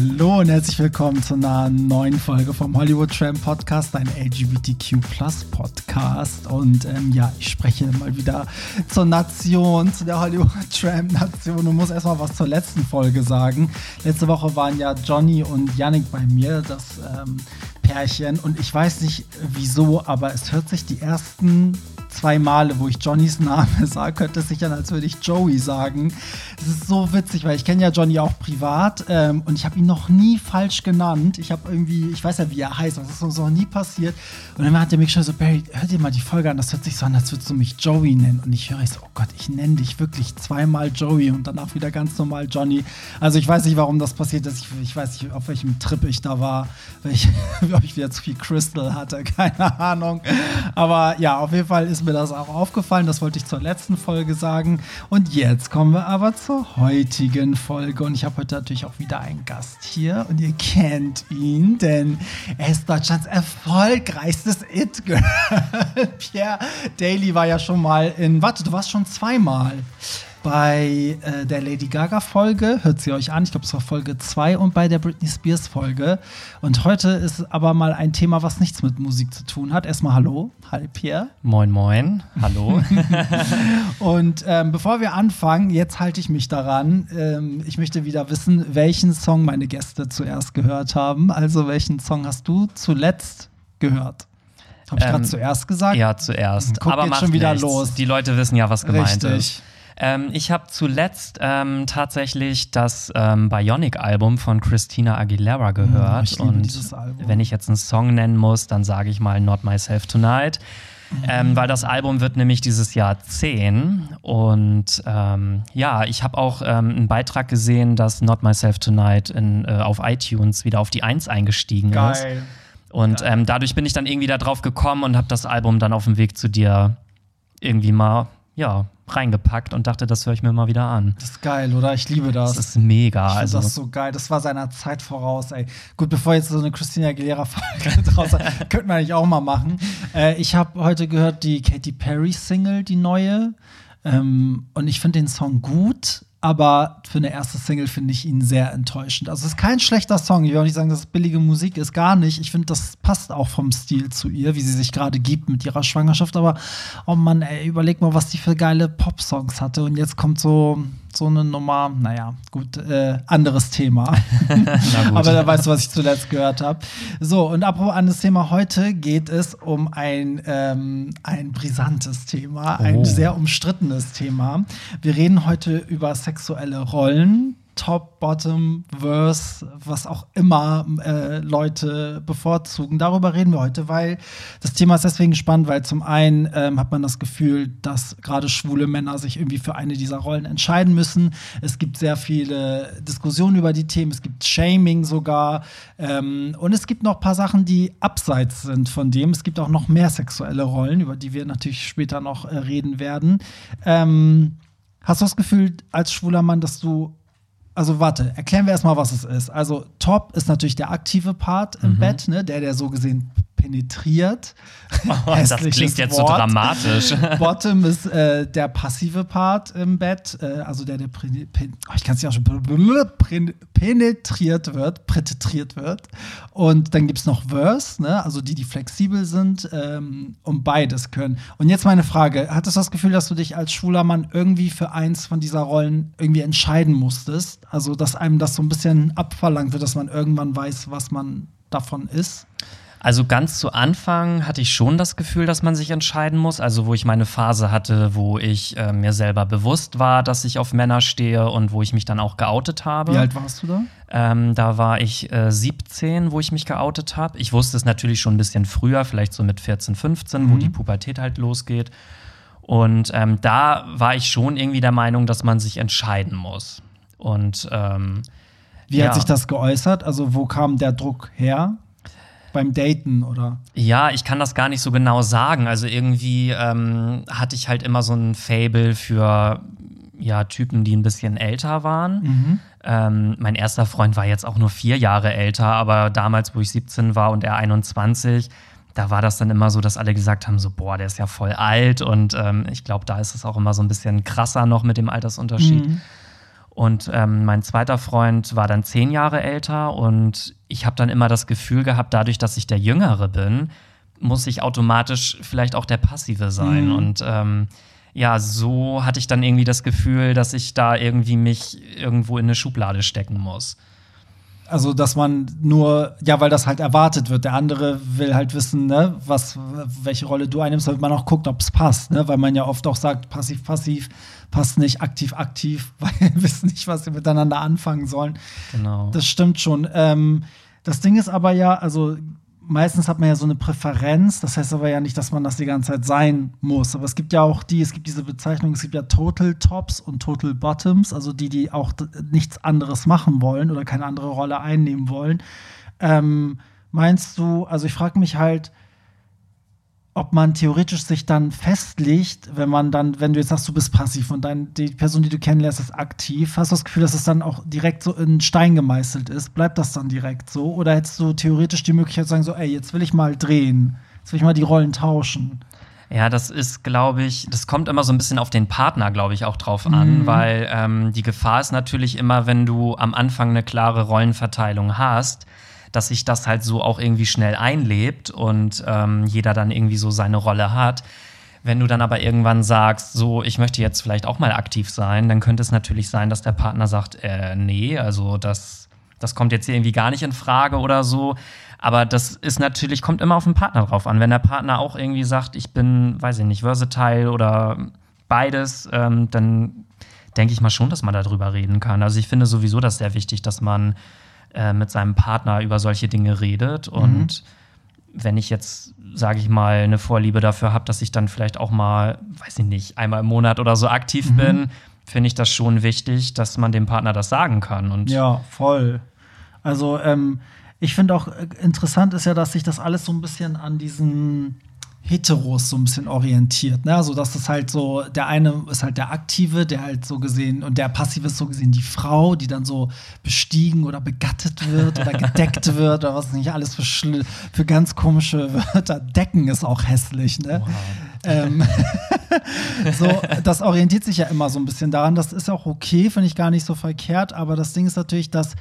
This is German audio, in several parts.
Hallo und herzlich willkommen zu einer neuen Folge vom Hollywood Tram Podcast, ein LGBTQ Podcast. Und ähm, ja, ich spreche mal wieder zur Nation, zu der Hollywood Tram Nation und muss erstmal was zur letzten Folge sagen. Letzte Woche waren ja Johnny und Yannick bei mir, das ähm, Pärchen. Und ich weiß nicht wieso, aber es hört sich die ersten zwei Male, wo ich Johnnys Name sage, könnte es sich an, als würde ich Joey sagen. Das ist so witzig, weil ich kenne ja Johnny auch privat ähm, und ich habe ihn noch nie falsch genannt. Ich habe irgendwie, ich weiß ja, wie er heißt, das ist uns noch nie passiert. Und dann hat er mich schon so, Barry, hör dir mal die Folge an, das hört sich so an, als würdest du mich Joey nennen. Und ich höre ich so, oh Gott, ich nenne dich wirklich zweimal Joey und danach wieder ganz normal Johnny. Also ich weiß nicht, warum das passiert ist. Ich, ich weiß nicht, auf welchem Trip ich da war, ob ich wieder zu viel Crystal hatte, keine Ahnung. Aber ja, auf jeden Fall ist ist mir das auch aufgefallen. Das wollte ich zur letzten Folge sagen. Und jetzt kommen wir aber zur heutigen Folge. Und ich habe heute natürlich auch wieder einen Gast hier. Und ihr kennt ihn, denn er ist Deutschlands erfolgreichstes It-Girl. Pierre Daly war ja schon mal in. Warte, du warst schon zweimal bei äh, der Lady Gaga-Folge, hört sie euch an, ich glaube, es war Folge 2 und bei der Britney Spears-Folge. Und heute ist aber mal ein Thema, was nichts mit Musik zu tun hat. Erstmal Hallo, hi Pierre. Moin, moin, hallo. und ähm, bevor wir anfangen, jetzt halte ich mich daran. Ähm, ich möchte wieder wissen, welchen Song meine Gäste zuerst gehört haben. Also, welchen Song hast du zuletzt gehört? Habe ich ähm, gerade zuerst gesagt? Ja, zuerst. Guck Aber jetzt schon wieder nichts. los. Die Leute wissen ja, was gemeint Richtig. ist. Ähm, ich habe zuletzt ähm, tatsächlich das ähm, Bionic-Album von Christina Aguilera gehört. Oh, und wenn ich jetzt einen Song nennen muss, dann sage ich mal Not Myself Tonight. Ähm, weil das Album wird nämlich dieses Jahr 10. Und ähm, ja, ich habe auch ähm, einen Beitrag gesehen, dass Not Myself Tonight in, äh, auf iTunes wieder auf die 1 eingestiegen Geil. ist. Und ähm, dadurch bin ich dann irgendwie da drauf gekommen und habe das Album dann auf dem Weg zu dir irgendwie mal, ja, reingepackt und dachte, das höre ich mir mal wieder an. Das ist geil, oder? Ich liebe das. Das ist mega. Ich also. das so geil. Das war seiner Zeit voraus, ey. Gut, bevor jetzt so eine Christina Aguilera-Folge draus könnte man eigentlich auch mal machen. Äh, ich habe heute gehört die Katy Perry-Single, die neue. Ähm, und ich finde den Song gut, aber für eine erste Single finde ich ihn sehr enttäuschend. Also es ist kein schlechter Song. Ich will auch nicht sagen, dass es billige Musik ist, gar nicht. Ich finde, das passt auch vom Stil zu ihr, wie sie sich gerade gibt mit ihrer Schwangerschaft. Aber oh Mann, ey, überleg mal, was die für geile Pop-Songs hatte. Und jetzt kommt so so eine Nummer, naja, gut, äh, anderes Thema. Aber da weißt du, was ich zuletzt gehört habe. So, und apropos anderes Thema, heute geht es um ein, ähm, ein brisantes Thema, ein Oh. sehr umstrittenes Thema. Wir reden heute über sexuelle Rollen. Top, Bottom, Verse, was auch immer äh, Leute bevorzugen. Darüber reden wir heute, weil das Thema ist deswegen spannend, weil zum einen ähm, hat man das Gefühl, dass gerade schwule Männer sich irgendwie für eine dieser Rollen entscheiden müssen. Es gibt sehr viele Diskussionen über die Themen, es gibt Shaming sogar ähm, und es gibt noch ein paar Sachen, die abseits sind von dem. Es gibt auch noch mehr sexuelle Rollen, über die wir natürlich später noch äh, reden werden. Ähm, hast du das Gefühl als schwuler Mann, dass du also warte, erklären wir erstmal, was es ist. Also Top ist natürlich der aktive Part im Bett, ne, der, der so gesehen penetriert. Oh, das klingt jetzt so Wort. dramatisch. Bottom ist äh, der passive Part im Bett, äh, also der, der pen- oh, ich kann es ja auch schon penetriert wird, prätitriert wird. Und dann gibt es noch Verse, ne? also die, die flexibel sind ähm, und beides können. Und jetzt meine Frage: Hattest du das Gefühl, dass du dich als schwuler Mann irgendwie für eins von dieser Rollen irgendwie entscheiden musstest? Also, dass einem das so ein bisschen abverlangt wird, dass man irgendwann weiß, was man davon ist? Also ganz zu Anfang hatte ich schon das Gefühl, dass man sich entscheiden muss. Also wo ich meine Phase hatte, wo ich äh, mir selber bewusst war, dass ich auf Männer stehe und wo ich mich dann auch geoutet habe. Wie alt warst du da? Ähm, da war ich äh, 17, wo ich mich geoutet habe. Ich wusste es natürlich schon ein bisschen früher, vielleicht so mit 14, 15, wo Mhm. die Pubertät halt losgeht. Und ähm, da war ich schon irgendwie der Meinung, dass man sich entscheiden muss. Und ähm, Wie Ja. hat sich das geäußert? Also, wo kam der Druck her? Beim Daten oder? Ja, ich kann das gar nicht so genau sagen. Also irgendwie ähm, hatte ich halt immer so ein Fable für ja, Typen, die ein bisschen älter waren. Mhm. Ähm, mein erster Freund war jetzt auch nur vier Jahre älter, aber damals, wo ich 17 war und er 21, da war das dann immer so, dass alle gesagt haben: so, boah, der ist ja voll alt. Und ähm, ich glaube, da ist es auch immer so ein bisschen krasser noch mit dem Altersunterschied. Mhm. Und ähm, mein zweiter Freund war dann zehn Jahre älter und ich habe dann immer das Gefühl gehabt, dadurch, dass ich der Jüngere bin, muss ich automatisch vielleicht auch der Passive sein. Mhm. Und ähm, ja, so hatte ich dann irgendwie das Gefühl, dass ich da irgendwie mich irgendwo in eine Schublade stecken muss. Also, dass man nur, ja, weil das halt erwartet wird. Der andere will halt wissen, ne, was, welche Rolle du einnimmst, damit man auch guckt, ob es passt, ne? Weil man ja oft auch sagt, passiv, passiv, passt nicht, aktiv, aktiv, weil wir wissen nicht, was sie miteinander anfangen sollen. Genau. Das stimmt schon. Ähm, das Ding ist aber ja, also meistens hat man ja so eine Präferenz. Das heißt aber ja nicht, dass man das die ganze Zeit sein muss. Aber es gibt ja auch die, es gibt diese Bezeichnung, es gibt ja Total Tops und Total Bottoms, also die, die auch nichts anderes machen wollen oder keine andere Rolle einnehmen wollen. Ähm, meinst du, also ich frage mich halt, ob man theoretisch sich dann festlegt, wenn man dann, wenn du jetzt sagst, du bist passiv und dann die Person, die du kennenlernst, ist aktiv, hast du das Gefühl, dass es dann auch direkt so in Stein gemeißelt ist? Bleibt das dann direkt so? Oder hättest du theoretisch die Möglichkeit zu sagen, so, ey, jetzt will ich mal drehen, jetzt will ich mal die Rollen tauschen? Ja, das ist, glaube ich, das kommt immer so ein bisschen auf den Partner, glaube ich, auch drauf an, Mhm. weil ähm, die Gefahr ist natürlich immer, wenn du am Anfang eine klare Rollenverteilung hast, dass sich das halt so auch irgendwie schnell einlebt und ähm, jeder dann irgendwie so seine Rolle hat. Wenn du dann aber irgendwann sagst, so, ich möchte jetzt vielleicht auch mal aktiv sein, dann könnte es natürlich sein, dass der Partner sagt, äh, nee, also das, das kommt jetzt hier irgendwie gar nicht in Frage oder so. Aber das ist natürlich, kommt immer auf den Partner drauf an. Wenn der Partner auch irgendwie sagt, ich bin, weiß ich nicht, versatile oder beides, ähm, dann denke ich mal schon, dass man darüber reden kann. Also ich finde sowieso das sehr wichtig, dass man äh, mit seinem Partner über solche Dinge redet. Und wenn ich jetzt, sage ich mal, eine Vorliebe dafür habe, dass ich dann vielleicht auch mal, weiß ich nicht, einmal im Monat oder so aktiv bin, finde ich das schon wichtig, dass man dem Partner das sagen kann. Und Ja, voll. Also, ähm, ich finde auch äh, interessant ist ja, dass sich das alles so ein bisschen an diesen Heteros so ein bisschen orientiert. Ne? Also, dass es halt so, der eine ist halt der Aktive, der halt so gesehen, und der Passive ist so gesehen die Frau, die dann so bestiegen oder begattet wird oder gedeckt wird oder was nicht alles für, für ganz komische Wörter. Decken ist auch hässlich, ne? Ähm, so, das orientiert sich ja immer so ein bisschen daran. Das ist auch okay, finde ich gar nicht so verkehrt. Aber das Ding ist natürlich, dass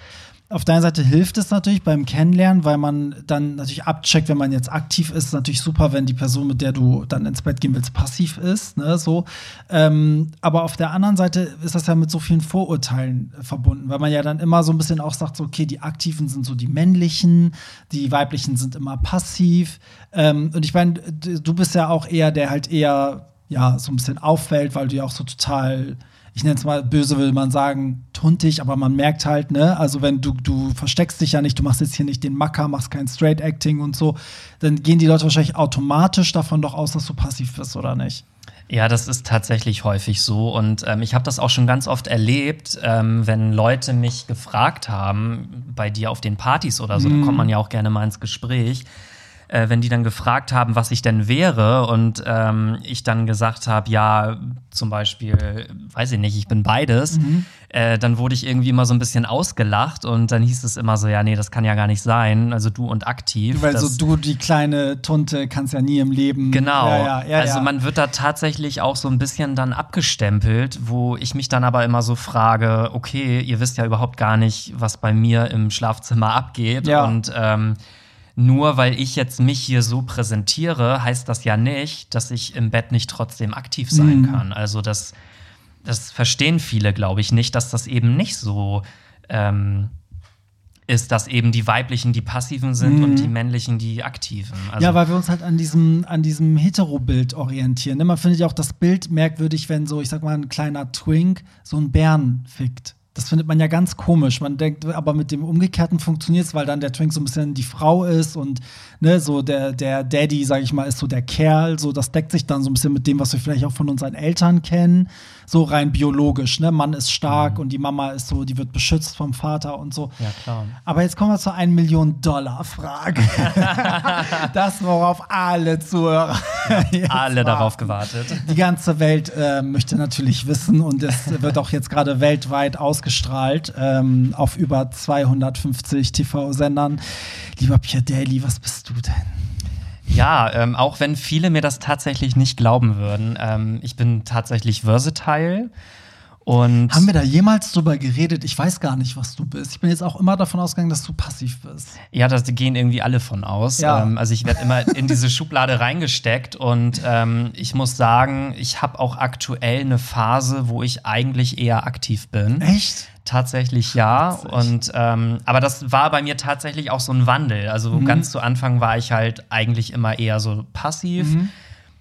auf der einen Seite hilft es natürlich beim Kennenlernen, weil man dann natürlich abcheckt, wenn man jetzt aktiv ist, ist natürlich super, wenn die Person, mit der du dann ins Bett gehen willst, passiv ist. Ne, so. Ähm, aber auf der anderen Seite ist das ja mit so vielen Vorurteilen verbunden, weil man ja dann immer so ein bisschen auch sagt, so, okay, die Aktiven sind so die männlichen, die weiblichen sind immer passiv. Ähm, und ich meine, du bist ja auch eher, der halt eher ja, so ein bisschen auffällt, weil du ja auch so total, ich nenne es mal böse, will man sagen, tuntig, aber man merkt halt, ne, also wenn du, du versteckst dich ja nicht, du machst jetzt hier nicht den Macker, machst kein Straight Acting und so, dann gehen die Leute wahrscheinlich automatisch davon doch aus, dass du passiv bist, oder nicht? Ja, das ist tatsächlich häufig so. Und ähm, ich habe das auch schon ganz oft erlebt, ähm, wenn Leute mich gefragt haben, bei dir auf den Partys oder so, da kommt man ja auch gerne mal ins Gespräch, äh, wenn die dann gefragt haben, was ich denn wäre und ähm, ich dann gesagt habe, ja, zum Beispiel, weiß ich nicht, ich bin beides, äh, dann wurde ich irgendwie immer so ein bisschen ausgelacht und dann hieß es immer so, ja, nee, das kann ja gar nicht sein, also du und aktiv. Weil so du, die kleine Tunte, kannst ja nie im Leben. Genau. Ja, ja, ja, also man wird da tatsächlich auch so ein bisschen dann abgestempelt, wo ich mich dann aber immer so frage, okay, ihr wisst ja überhaupt gar nicht, was bei mir im Schlafzimmer abgeht. Und ähm, nur weil ich jetzt mich hier so präsentiere, heißt das ja nicht, dass ich im Bett nicht trotzdem aktiv sein Mhm. kann. Also das, das verstehen viele, glaube ich, nicht, dass das eben nicht so ähm, ist, dass eben die weiblichen die passiven sind und die männlichen die aktiven. Also, Mhm. ja, weil wir uns halt an diesem, an diesem Hetero-Bild orientieren. Man findet ja auch das Bild merkwürdig, wenn so, ich sag mal, ein kleiner Twink so einen Bären fickt. Das findet man ja ganz komisch. Man denkt, aber mit dem Umgekehrten funktioniert es, weil dann der Twink so ein bisschen die Frau ist und ne, so der, der Daddy, sag ich mal, ist so der Kerl. So, das deckt sich dann so ein bisschen mit dem, was wir vielleicht auch von unseren Eltern kennen. So rein biologisch. Ne? Mann ist stark mhm. und die Mama ist so, die wird beschützt vom Vater und so. Ja, klar. Aber jetzt kommen wir zur 1 Million Dollar Frage. das, worauf alle Zuhörer. Ja, alle darauf gewartet. Die ganze Welt äh, möchte natürlich wissen und es wird auch jetzt gerade weltweit ausgestrahlt ähm, auf über 250 TV-Sendern. Lieber Pierre Daly, was bist du denn? Ja, ähm, auch wenn viele mir das tatsächlich nicht glauben würden. Ähm, ich bin tatsächlich versatile. Und Haben wir da jemals drüber geredet? Ich weiß gar nicht, was du bist. Ich bin jetzt auch immer davon ausgegangen, dass du passiv bist. Ja, da gehen irgendwie alle von aus. Ja. Ähm, also ich werde immer in diese Schublade reingesteckt und ähm, ich muss sagen, ich habe auch aktuell eine Phase, wo ich eigentlich eher aktiv bin. Echt? Tatsächlich ja. Und ähm, aber das war bei mir tatsächlich auch so ein Wandel. Also mhm. ganz zu Anfang war ich halt eigentlich immer eher so passiv. Mhm.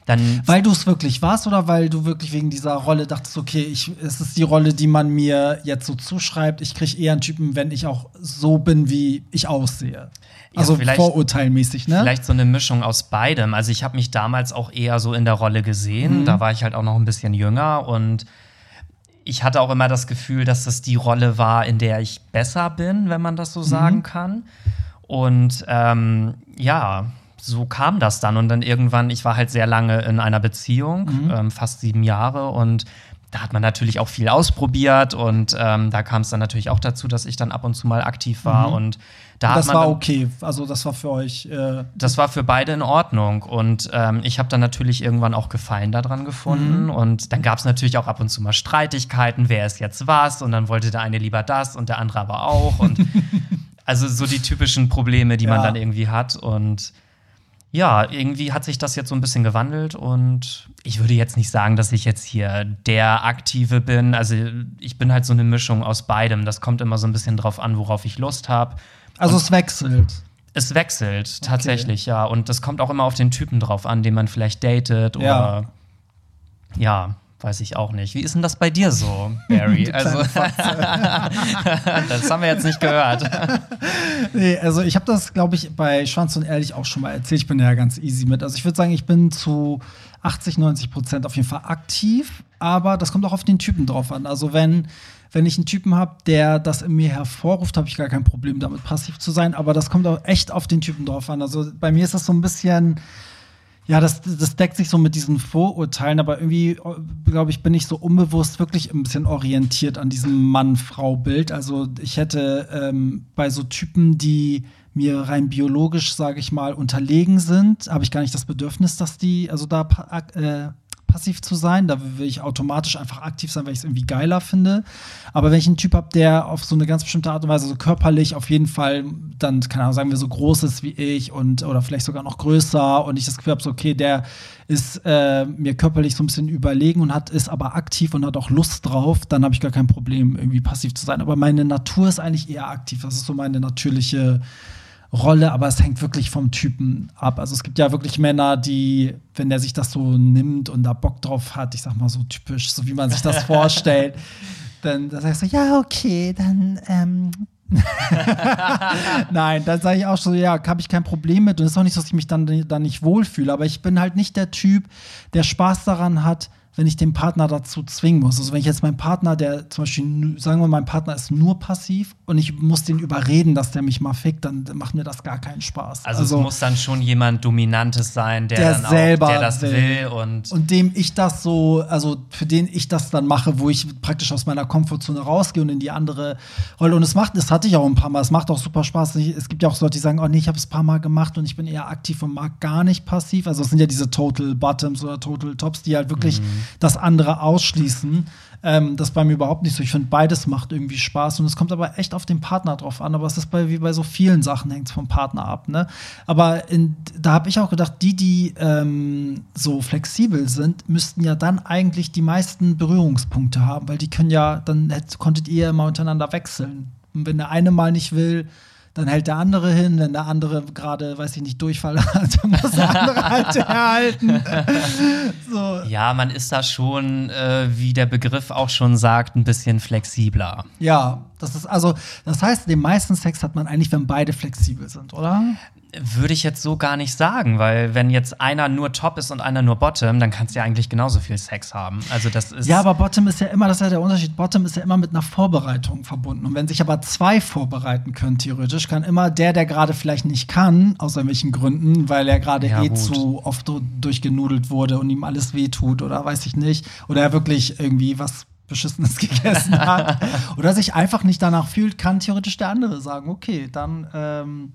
Dann weil du es wirklich warst oder weil du wirklich wegen dieser Rolle dachtest, okay, ich, es ist die Rolle, die man mir jetzt so zuschreibt. Ich kriege eher einen Typen, wenn ich auch so bin, wie ich aussehe. Also ja, vorurteilmäßig, ne? Vielleicht so eine Mischung aus beidem. Also ich habe mich damals auch eher so in der Rolle gesehen. Mhm. Da war ich halt auch noch ein bisschen jünger und ich hatte auch immer das Gefühl, dass das die Rolle war, in der ich besser bin, wenn man das so mhm. sagen kann. Und ähm, ja, so kam das dann. Und dann irgendwann, ich war halt sehr lange in einer Beziehung, mhm. ähm, fast sieben Jahre. Und da hat man natürlich auch viel ausprobiert. Und ähm, da kam es dann natürlich auch dazu, dass ich dann ab und zu mal aktiv war. Mhm. Und da das war okay. Also, das war für euch. Äh das war für beide in Ordnung. Und ähm, ich habe dann natürlich irgendwann auch Gefallen daran gefunden. Mhm. Und dann gab es natürlich auch ab und zu mal Streitigkeiten, wer ist jetzt was. Und dann wollte der eine lieber das und der andere aber auch. Und also so die typischen Probleme, die ja. man dann irgendwie hat. Und ja, irgendwie hat sich das jetzt so ein bisschen gewandelt und ich würde jetzt nicht sagen, dass ich jetzt hier der Aktive bin. Also ich bin halt so eine Mischung aus beidem. Das kommt immer so ein bisschen drauf an, worauf ich Lust habe. Also und es wechselt. Es wechselt tatsächlich, okay. ja. Und das kommt auch immer auf den Typen drauf an, den man vielleicht datet oder ja. ja. Weiß ich auch nicht. Wie ist denn das bei dir so, Barry? also, das haben wir jetzt nicht gehört. nee, also ich habe das, glaube ich, bei Schwanz und Ehrlich auch schon mal erzählt. Ich bin ja ganz easy mit. Also ich würde sagen, ich bin zu 80, 90 Prozent auf jeden Fall aktiv, aber das kommt auch auf den Typen drauf an. Also wenn, wenn ich einen Typen habe, der das in mir hervorruft, habe ich gar kein Problem damit, passiv zu sein. Aber das kommt auch echt auf den Typen drauf an. Also bei mir ist das so ein bisschen ja, das, das deckt sich so mit diesen Vorurteilen, aber irgendwie, glaube ich, bin ich so unbewusst wirklich ein bisschen orientiert an diesem Mann-Frau-Bild. Also ich hätte ähm, bei so Typen, die mir rein biologisch, sage ich mal, unterlegen sind, habe ich gar nicht das Bedürfnis, dass die, also da äh, passiv zu sein. Da will ich automatisch einfach aktiv sein, weil ich es irgendwie geiler finde. Aber wenn ich einen Typ habe, der auf so eine ganz bestimmte Art und Weise so körperlich auf jeden Fall dann, keine Ahnung, sagen wir so groß ist wie ich und oder vielleicht sogar noch größer und ich das Gefühl habe, so, okay, der ist äh, mir körperlich so ein bisschen überlegen und hat ist aber aktiv und hat auch Lust drauf, dann habe ich gar kein Problem, irgendwie passiv zu sein. Aber meine Natur ist eigentlich eher aktiv. Das ist so meine natürliche Rolle, aber es hängt wirklich vom Typen ab. Also es gibt ja wirklich Männer, die, wenn der sich das so nimmt und da Bock drauf hat, ich sag mal so typisch, so wie man sich das vorstellt, dann, dann sagst du, ja, okay, dann ähm, Nein, dann sage ich auch so, ja, habe ich kein Problem mit. Und es ist auch nicht so, dass ich mich dann, dann nicht wohlfühle. Aber ich bin halt nicht der Typ, der Spaß daran hat, wenn ich den Partner dazu zwingen muss. Also wenn ich jetzt meinen Partner, der zum Beispiel, sagen wir, mein Partner ist nur passiv und ich muss den überreden, dass der mich mal fickt, dann macht mir das gar keinen Spaß. Also, also es muss dann schon jemand Dominantes sein, der, der dann selber auch, der das will. will. und und dem ich das so, also für den ich das dann mache, wo ich praktisch aus meiner Komfortzone rausgehe und in die andere Rolle. Und es macht, das hatte ich auch ein paar Mal. Es macht auch super Spaß. Es gibt ja auch so Leute, die sagen, oh nee, ich habe es ein paar Mal gemacht und ich bin eher aktiv und mag gar nicht passiv. Also es sind ja diese Total Bottoms oder Total Tops, die halt wirklich mhm das andere ausschließen. Ähm, das bei mir überhaupt nicht so. Ich finde, beides macht irgendwie Spaß und es kommt aber echt auf den Partner drauf an. Aber es ist bei, wie bei so vielen Sachen, hängt es vom Partner ab. Ne? Aber in, da habe ich auch gedacht, die, die ähm, so flexibel sind, müssten ja dann eigentlich die meisten Berührungspunkte haben, weil die können ja, dann hätt, konntet ihr immer untereinander wechseln. Und wenn der eine mal nicht will, dann hält der andere hin, wenn der andere gerade, weiß ich nicht, Durchfall hat, dann muss der andere halt herhalten. so. Ja, man ist da schon, äh, wie der Begriff auch schon sagt, ein bisschen flexibler. Ja, das ist also, das heißt, den meisten Sex hat man eigentlich, wenn beide flexibel sind, oder? Würde ich jetzt so gar nicht sagen, weil wenn jetzt einer nur Top ist und einer nur Bottom, dann kannst du ja eigentlich genauso viel Sex haben. Also das ist ja, aber Bottom ist ja immer, das ist ja der Unterschied. Bottom ist ja immer mit einer Vorbereitung verbunden. Und wenn sich aber zwei vorbereiten können, theoretisch, kann immer der, der gerade vielleicht nicht kann, aus irgendwelchen Gründen, weil er gerade ja, eh gut. zu oft durchgenudelt wurde und ihm alles wehtut oder weiß ich nicht, oder er wirklich irgendwie was Beschissenes gegessen hat oder sich einfach nicht danach fühlt, kann theoretisch der andere sagen, okay, dann ähm,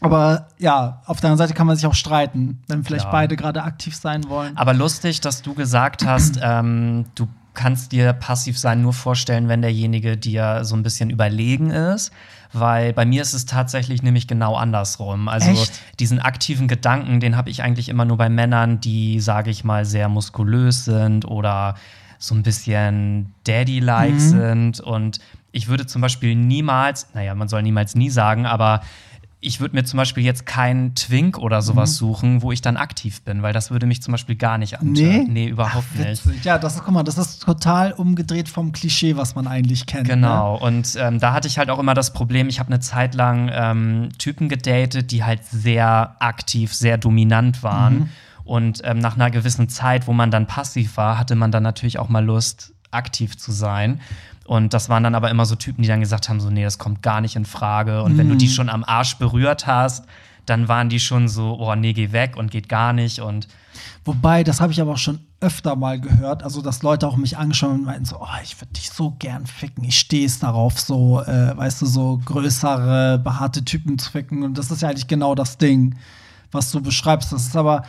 aber ja, auf der anderen Seite kann man sich auch streiten, wenn vielleicht ja. beide gerade aktiv sein wollen. Aber lustig, dass du gesagt hast, ähm, du kannst dir passiv sein nur vorstellen, wenn derjenige dir so ein bisschen überlegen ist. Weil bei mir ist es tatsächlich nämlich genau andersrum. Also Echt? diesen aktiven Gedanken, den habe ich eigentlich immer nur bei Männern, die, sage ich mal, sehr muskulös sind oder so ein bisschen Daddy-like mhm. sind. Und ich würde zum Beispiel niemals, naja, man soll niemals nie sagen, aber ich würde mir zum Beispiel jetzt keinen Twink oder sowas mhm. suchen, wo ich dann aktiv bin, weil das würde mich zum Beispiel gar nicht antören. Nee, nee überhaupt Ach, nicht. Ja, das ist, guck mal, das ist total umgedreht vom Klischee, was man eigentlich kennt. Genau, ne? und ähm, da hatte ich halt auch immer das Problem, ich habe eine Zeit lang ähm, Typen gedatet, die halt sehr aktiv, sehr dominant waren. Mhm. Und ähm, nach einer gewissen Zeit, wo man dann passiv war, hatte man dann natürlich auch mal Lust, aktiv zu sein. Und das waren dann aber immer so Typen, die dann gesagt haben: so, nee, das kommt gar nicht in Frage. Und mhm. wenn du die mhm. schon am Arsch berührt hast, dann waren die schon so, oh, nee, geh weg und geht gar nicht. Und Wobei, das habe ich aber auch schon öfter mal gehört, also dass Leute auch mich angeschaut und meinten so, oh, ich würde dich so gern ficken, ich stehe es darauf, so, äh, weißt du, so größere, behaarte Typen zu ficken. Und das ist ja eigentlich genau das Ding, was du beschreibst. Das ist aber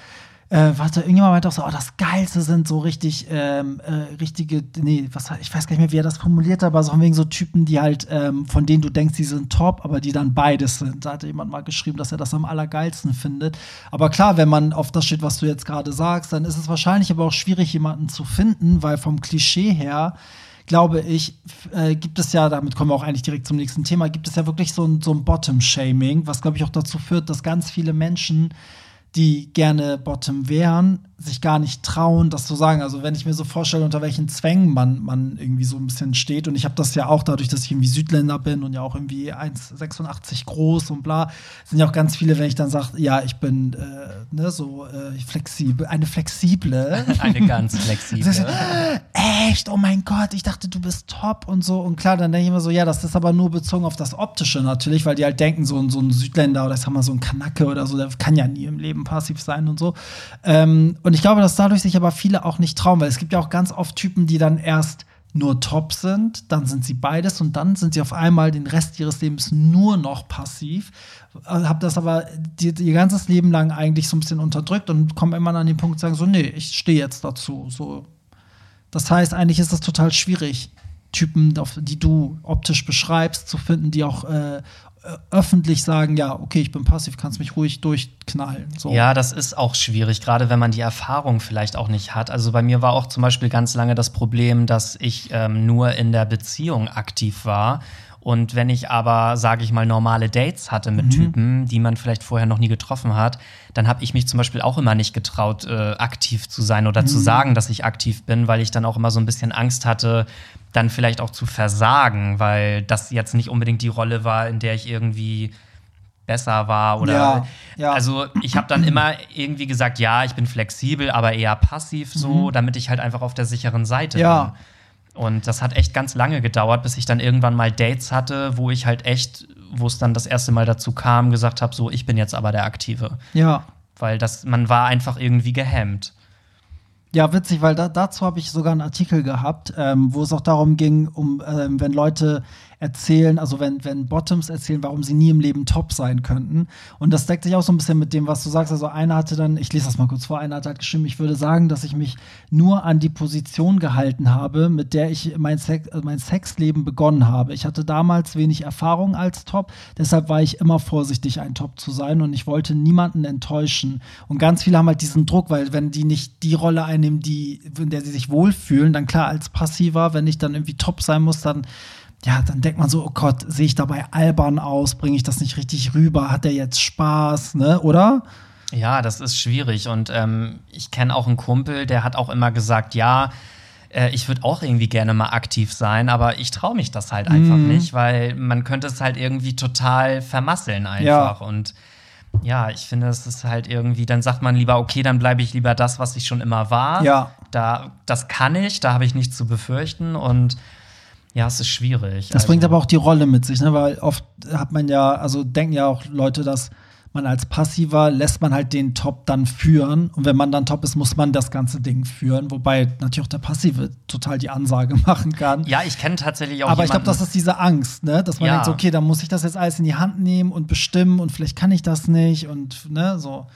äh, warte, irgendjemand meinte auch so, oh, das Geilste sind so richtig, ähm, äh, richtige, nee, was, ich weiß gar nicht mehr, wie er das formuliert hat, aber so von wegen so Typen, die halt, ähm, von denen du denkst, die sind top, aber die dann beides sind. Da hatte jemand mal geschrieben, dass er das am allergeilsten findet. Aber klar, wenn man auf das steht, was du jetzt gerade sagst, dann ist es wahrscheinlich aber auch schwierig, jemanden zu finden, weil vom Klischee her, glaube ich, äh, gibt es ja, damit kommen wir auch eigentlich direkt zum nächsten Thema, gibt es ja wirklich so ein, so ein Bottom-Shaming, was, glaube ich, auch dazu führt, dass ganz viele Menschen die gerne Bottom wären, sich gar nicht trauen, das zu sagen. Also wenn ich mir so vorstelle, unter welchen Zwängen man, man irgendwie so ein bisschen steht. Und ich habe das ja auch dadurch, dass ich irgendwie Südländer bin und ja auch irgendwie 1,86 groß und bla, sind ja auch ganz viele, wenn ich dann sage, ja, ich bin äh, ne, so äh, flexibel, eine flexible. eine ganz flexible. Echt? Oh mein Gott, ich dachte, du bist top und so. Und klar, dann denke ich immer so, ja, das ist aber nur bezogen auf das Optische natürlich, weil die halt denken, so, so ein Südländer oder ich sag mal so ein Kanacke oder so, der kann ja nie im Leben passiv sein und so. Ähm, und ich glaube, dass dadurch sich aber viele auch nicht trauen, weil es gibt ja auch ganz oft Typen, die dann erst nur top sind, dann sind sie beides und dann sind sie auf einmal den Rest ihres Lebens nur noch passiv. Äh, hab das aber die, ihr ganzes Leben lang eigentlich so ein bisschen unterdrückt und kommen immer an den Punkt sagen, so, nee, ich stehe jetzt dazu. So. Das heißt, eigentlich ist es total schwierig, Typen, die du optisch beschreibst, zu finden, die auch äh, öffentlich sagen, ja, okay, ich bin passiv, kannst mich ruhig durchknallen. So. Ja, das ist auch schwierig, gerade wenn man die Erfahrung vielleicht auch nicht hat. Also bei mir war auch zum Beispiel ganz lange das Problem, dass ich ähm, nur in der Beziehung aktiv war. Und wenn ich aber, sage ich mal, normale Dates hatte mit mhm. Typen, die man vielleicht vorher noch nie getroffen hat, dann habe ich mich zum Beispiel auch immer nicht getraut, äh, aktiv zu sein oder mhm. zu sagen, dass ich aktiv bin, weil ich dann auch immer so ein bisschen Angst hatte, dann vielleicht auch zu versagen, weil das jetzt nicht unbedingt die Rolle war, in der ich irgendwie besser war oder ja, ja. also ich habe dann immer irgendwie gesagt, ja, ich bin flexibel, aber eher passiv so, mhm. damit ich halt einfach auf der sicheren Seite ja. bin. Und das hat echt ganz lange gedauert, bis ich dann irgendwann mal Dates hatte, wo ich halt echt, wo es dann das erste Mal dazu kam, gesagt habe, so, ich bin jetzt aber der Aktive. Ja. Weil das, man war einfach irgendwie gehemmt. Ja, witzig, weil da, dazu habe ich sogar einen Artikel gehabt, ähm, wo es auch darum ging, um ähm, wenn Leute erzählen, also wenn, wenn Bottoms erzählen, warum sie nie im Leben top sein könnten. Und das deckt sich auch so ein bisschen mit dem, was du sagst. Also einer hatte dann, ich lese das mal kurz vor, einer hat halt geschrieben, ich würde sagen, dass ich mich nur an die Position gehalten habe, mit der ich mein, Sex, äh, mein Sexleben begonnen habe. Ich hatte damals wenig Erfahrung als Top, deshalb war ich immer vorsichtig, ein Top zu sein und ich wollte niemanden enttäuschen. Und ganz viele haben halt diesen Druck, weil wenn die nicht die Rolle einnehmen, die, in der sie sich wohlfühlen, dann klar als Passiver, wenn ich dann irgendwie top sein muss, dann ja, dann denkt man so, oh Gott, sehe ich dabei albern aus, bringe ich das nicht richtig rüber, hat der jetzt Spaß, ne, oder? Ja, das ist schwierig und ähm, ich kenne auch einen Kumpel, der hat auch immer gesagt, ja, äh, ich würde auch irgendwie gerne mal aktiv sein, aber ich traue mich das halt einfach Mhm. nicht, weil man könnte es halt irgendwie total vermasseln einfach Ja. und ja, ich finde, es ist halt irgendwie, dann sagt man lieber, okay, dann bleibe ich lieber das, was ich schon immer war. Ja. Da, das kann ich, da habe ich nichts zu befürchten und ja, es ist schwierig. Das Also- bringt aber auch die Rolle mit sich, ne? weil oft hat man ja, also denken ja auch Leute, dass man als Passiver lässt man halt den Top dann führen und wenn man dann Top ist, muss man das ganze Ding führen, wobei natürlich auch der Passive total die Ansage machen kann. Ja, ich kenne tatsächlich auch Aber ich glaube, jemanden- das ist diese Angst, ne? dass man Ja. denkt, okay, dann muss ich das jetzt alles in die Hand nehmen und bestimmen und vielleicht kann ich das nicht und ne, so.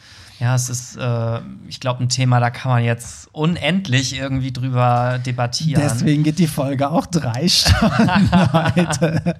Ja, es ist, äh, ich glaube, ein Thema, da kann man jetzt unendlich irgendwie drüber debattieren. Deswegen geht die Folge auch drei Stunden heute.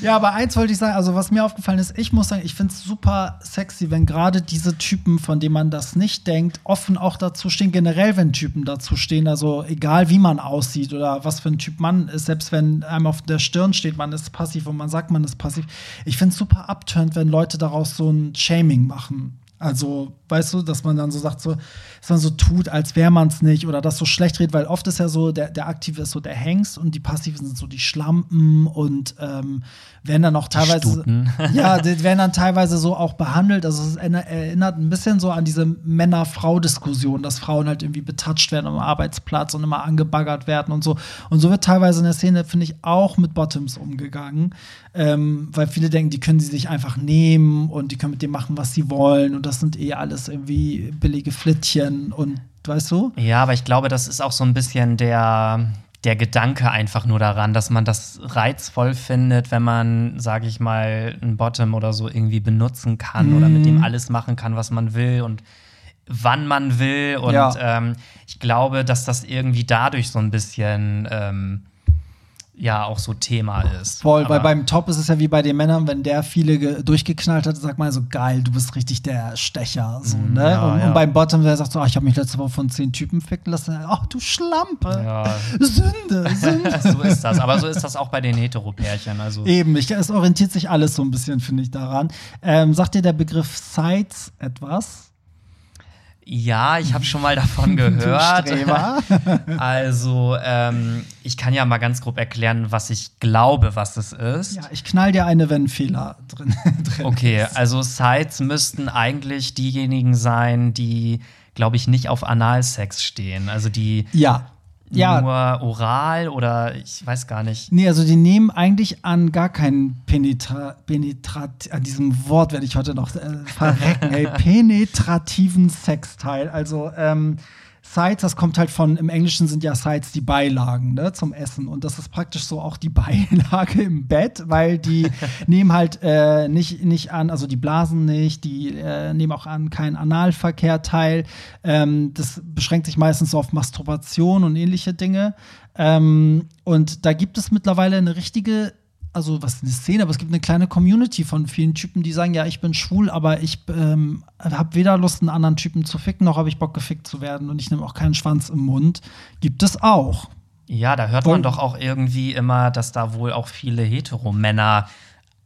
ja, aber eins wollte ich sagen, also was mir aufgefallen ist, ich muss sagen, ich finde es super sexy, wenn gerade diese Typen, von denen man das nicht denkt, offen auch dazu stehen, generell, wenn Typen dazu stehen, also egal wie man aussieht oder was für ein Typ man ist, selbst wenn einem auf der Stirn steht, man ist passiv und man sagt, man ist passiv. Ich finde es super abturnt, wenn Leute daraus so ein Shaming machen. Also, weißt du, dass man dann so sagt, so, dass man so tut, als wäre man es nicht oder das so schlecht redet, weil oft ist ja so, der, der Aktive ist so der Hengst und die Passiven sind so die Schlampen und ähm, werden dann auch teilweise. Ja, die werden dann teilweise so auch behandelt. Also, es erinner- erinnert ein bisschen so an diese Männer-Frau-Diskussion, dass Frauen halt irgendwie betatscht werden am Arbeitsplatz und immer angebaggert werden und so. Und so wird teilweise in der Szene, finde ich, auch mit Bottoms umgegangen, ähm, weil viele denken, die können sie sich einfach nehmen und die können mit dem machen, was sie wollen. Und das sind eh alles irgendwie billige Flittchen und weißt du? Ja, aber ich glaube, das ist auch so ein bisschen der, der Gedanke einfach nur daran, dass man das reizvoll findet, wenn man, sage ich mal, ein Bottom oder so irgendwie benutzen kann oder mit dem Mhm. alles machen kann, was man will und wann man will. Und Ja. ähm, ich glaube, dass das irgendwie dadurch so ein bisschen ähm, ja auch so Thema ist. Voll, weil beim Top ist es ja wie bei den Männern, wenn der viele ge- durchgeknallt hat, sagt man so, geil, du bist richtig der Stecher. So, ne? Mm, ja, und, ja. und beim Bottom, der sagt so, oh, ich habe mich letzte Woche von zehn Typen ficken lassen. Ach, du Schlampe. Ja. Sünde, Sünde. so ist das. Aber so ist das auch bei den Heteropärchen. Also Eben, ich, es orientiert sich alles so ein bisschen, finde ich, daran. Ähm, sagt dir der Begriff Sites etwas? Ja, ich habe schon mal davon gehört. Also, ähm, ich kann ja mal ganz grob erklären, was ich glaube, was es ist. ja, ich knall dir eine, wenn ein Fehler drin, drin Okay, ist. also Sites müssten eigentlich diejenigen sein, die, glaube ich, nicht auf Analsex stehen. Also die Ja. Ja, nur oral oder ich weiß gar nicht. Nee, also die nehmen eigentlich an gar keinen Penetra Penetrat an diesem Wort werde ich heute noch äh, verrecken, ey, penetrativen Sexteil. Also ähm, Sides, das kommt halt von, im Englischen sind ja Sides die Beilagen ne, zum Essen. Und das ist praktisch so auch die Beilage im Bett, weil die nehmen halt äh, nicht, nicht an, also die blasen nicht, die äh, nehmen auch an keinen Analverkehr teil. Ähm, das beschränkt sich meistens so auf Masturbation und ähnliche Dinge. Ähm, und da gibt es mittlerweile eine richtige also was ist eine Szene, aber es gibt eine kleine Community von vielen Typen, die sagen, ja, ich bin schwul, aber ich ähm, habe weder Lust, einen anderen Typen zu ficken, noch habe ich Bock, gefickt zu werden und ich nehme auch keinen Schwanz im Mund. Gibt es auch. Ja, da hört man doch auch irgendwie immer, dass da wohl auch viele Heteromänner,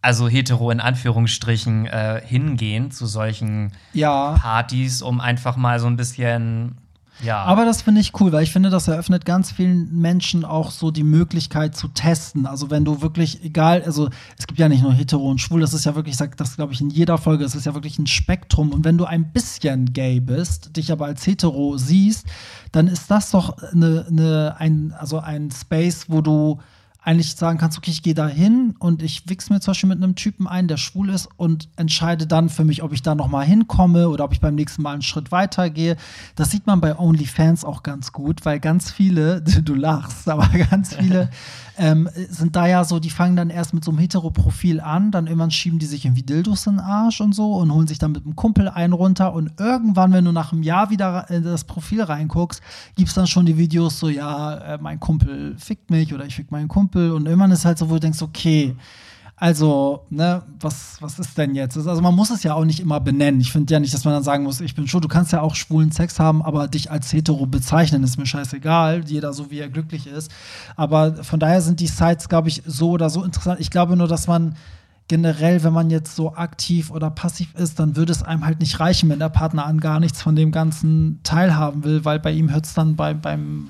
also hetero in Anführungsstrichen, äh, hingehen zu solchen Ja. Partys, um einfach mal so ein bisschen, ja. Aber das finde ich cool, weil ich finde, das eröffnet ganz vielen Menschen auch so die Möglichkeit zu testen. Also wenn du wirklich, egal, also es gibt ja nicht nur hetero und schwul, das ist ja wirklich, ich sag das glaube ich in jeder Folge, es ist ja wirklich ein Spektrum. Und wenn du ein bisschen gay bist, dich aber als hetero siehst, dann ist das doch eine, eine, ein, also ein Space, wo du eigentlich sagen kannst, okay, ich gehe da hin und ich wichs mir zum Beispiel mit einem Typen ein, der schwul ist und entscheide dann für mich, ob ich da noch mal hinkomme oder ob ich beim nächsten Mal einen Schritt weiter gehe. Das sieht man bei OnlyFans auch ganz gut, weil ganz viele, du lachst, aber ganz viele ähm, sind da ja so, die fangen dann erst mit so einem Hetero-Profil an, dann irgendwann schieben die sich irgendwie Dildos in den Arsch und so und holen sich dann mit einem Kumpel einen runter und irgendwann, wenn du nach einem Jahr wieder in das Profil reinguckst, gibt es dann schon die Videos so, ja, äh, mein Kumpel fickt mich oder ich fick meinen Kumpel und irgendwann ist halt so, wo du denkst, okay, Also, ne, was, was ist denn jetzt? Also, man muss es ja auch nicht immer benennen. Ich finde ja nicht, dass man dann sagen muss, ich bin schwul. Du kannst ja auch schwulen Sex haben, aber dich als hetero bezeichnen, ist mir scheißegal. Jeder so, wie er glücklich ist. Aber von daher sind die Sites, glaube ich, so oder so interessant. Ich glaube nur, dass man generell, wenn man jetzt so aktiv oder passiv ist, dann würde es einem halt nicht reichen, wenn der Partner an gar nichts von dem Ganzen teilhaben will, weil bei ihm hört es dann bei, beim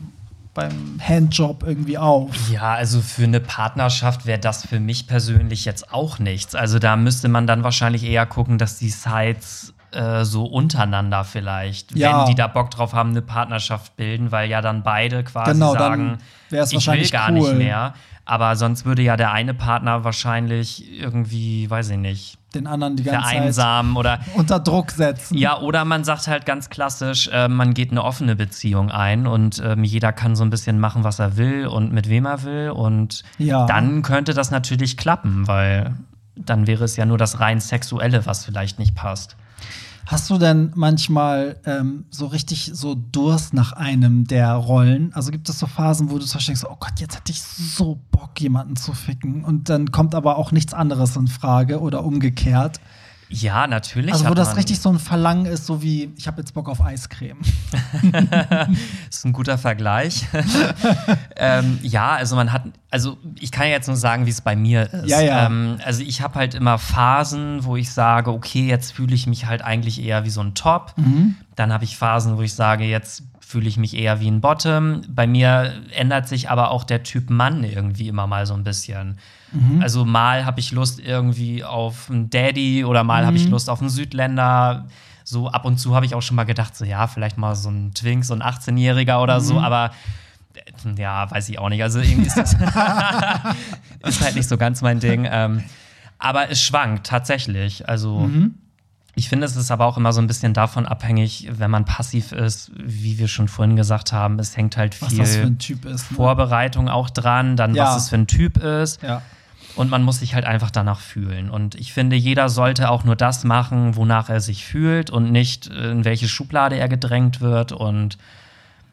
beim Handjob irgendwie auf. Ja, also für eine Partnerschaft wäre das für mich persönlich jetzt auch nichts. Also da müsste man dann wahrscheinlich eher gucken, dass die Sites äh, so untereinander vielleicht, ja. wenn die da Bock drauf haben, eine Partnerschaft bilden, weil ja dann beide quasi genau, sagen, ich will gar cool. nicht mehr. Aber sonst würde ja der eine Partner wahrscheinlich irgendwie, weiß ich nicht, den anderen die ganze vereinsamen Zeit oder unter Druck setzen. Ja, oder man sagt halt ganz klassisch, äh, man geht eine offene Beziehung ein und ähm, jeder kann so ein bisschen machen, was er will und mit wem er will. Und ja. dann könnte das natürlich klappen, weil dann wäre es ja nur das rein Sexuelle, was vielleicht nicht passt. Hast du denn manchmal ähm, so richtig so Durst nach einem der Rollen? Also gibt es so Phasen, wo du zum Beispiel denkst, oh Gott, jetzt hätte ich so Bock, jemanden zu ficken. Und dann kommt aber auch nichts anderes in Frage oder umgekehrt. Ja, natürlich. Also, wo das richtig so ein Verlangen ist, so wie, ich habe jetzt Bock auf Eiscreme. das ist ein guter Vergleich. ähm, ja, also man hat, also ich kann ja jetzt nur sagen, wie es bei mir ist. Ja, ja. Ähm, also ich habe halt immer Phasen, wo ich sage, okay, jetzt fühle ich mich halt eigentlich eher wie so ein Top. Mhm. Dann habe ich Phasen, wo ich sage, jetzt fühle ich mich eher wie ein Bottom. Bei mir ändert sich aber auch der Typ Mann irgendwie immer mal so ein bisschen. Mhm. Also mal habe ich Lust irgendwie auf einen Daddy oder mal mhm. habe ich Lust auf einen Südländer. So ab und zu habe ich auch schon mal gedacht, so ja, vielleicht mal so ein Twink, so ein 18-Jähriger oder mhm. so, aber äh, ja, weiß ich auch nicht. Also irgendwie ist das ist halt nicht so ganz mein Ding. Ähm, aber es schwankt tatsächlich. Also mhm. Ich finde, es ist aber auch immer so ein bisschen davon abhängig, wenn man passiv ist, wie wir schon vorhin gesagt haben, es hängt halt viel ist, ne? Vorbereitung auch dran, dann ja. was es für ein Typ ist. Ja. Und man muss sich halt einfach danach fühlen. Und ich finde, jeder sollte auch nur das machen, wonach er sich fühlt und nicht, in welche Schublade er gedrängt wird. Und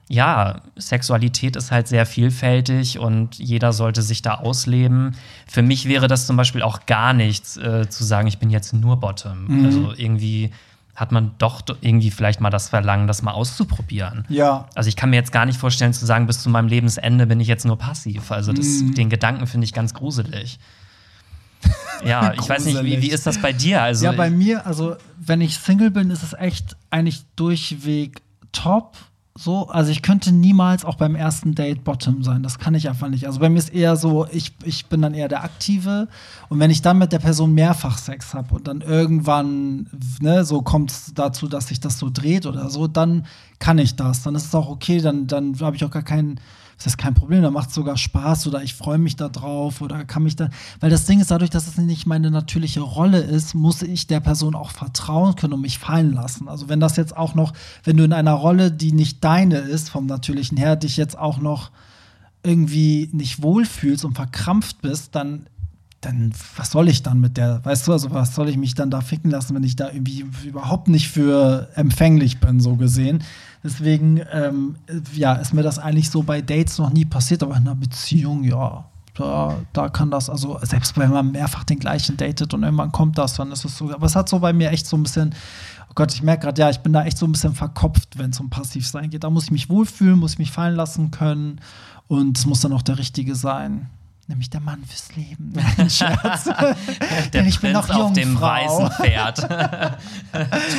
ja, Sexualität ist halt sehr vielfältig und jeder sollte sich da ausleben. Für mich wäre das zum Beispiel auch gar nichts, äh, zu sagen, ich bin jetzt nur Bottom. Mhm. Also irgendwie hat man doch irgendwie vielleicht mal das Verlangen, das mal auszuprobieren. Ja. Also ich kann mir jetzt gar nicht vorstellen zu sagen, bis zu meinem Lebensende bin ich jetzt nur passiv. Also das, mm. den Gedanken finde ich ganz gruselig. Ja, ich weiß nicht, wie, wie ist das bei dir? Also ja, bei mir, also wenn ich Single bin, ist es echt eigentlich durchweg top so, also ich könnte niemals auch beim ersten Date Bottom sein. Das kann ich einfach nicht. Also bei mir ist eher so, ich, ich bin dann eher der Aktive. Und wenn ich dann mit der Person mehrfach Sex habe und dann irgendwann, ne, so kommt es dazu, dass sich das so dreht oder so, dann kann ich das. Dann ist es auch okay, dann, dann habe ich auch gar keinen das ist kein Problem, da macht es sogar Spaß oder ich freue mich da drauf oder kann mich da, weil das Ding ist, dadurch, dass es nicht meine natürliche Rolle ist, muss ich der Person auch vertrauen können und mich fallen lassen. Also wenn das jetzt auch noch, wenn du in einer Rolle, die nicht deine ist, vom natürlichen her, dich jetzt auch noch irgendwie nicht wohlfühlst und verkrampft bist, dann dann, was soll ich dann mit der, weißt du, also was soll ich mich dann da ficken lassen, wenn ich da irgendwie überhaupt nicht für empfänglich bin, so gesehen. Deswegen, ähm, ja, ist mir das eigentlich so bei Dates noch nie passiert, aber in einer Beziehung, ja, da, da kann das, also selbst wenn man mehrfach den gleichen datet und irgendwann kommt das, dann ist es so, aber es hat so bei mir echt so ein bisschen, oh Gott, ich merke gerade, ja, ich bin da echt so ein bisschen verkopft, wenn es um Passivsein geht. Da muss ich mich wohlfühlen, muss ich mich fallen lassen können und es muss dann auch der Richtige sein nämlich der Mann fürs Leben. Nein, Scherz. der Denn ich Prinz bin noch Jungfrau. auf dem weißen Pferd.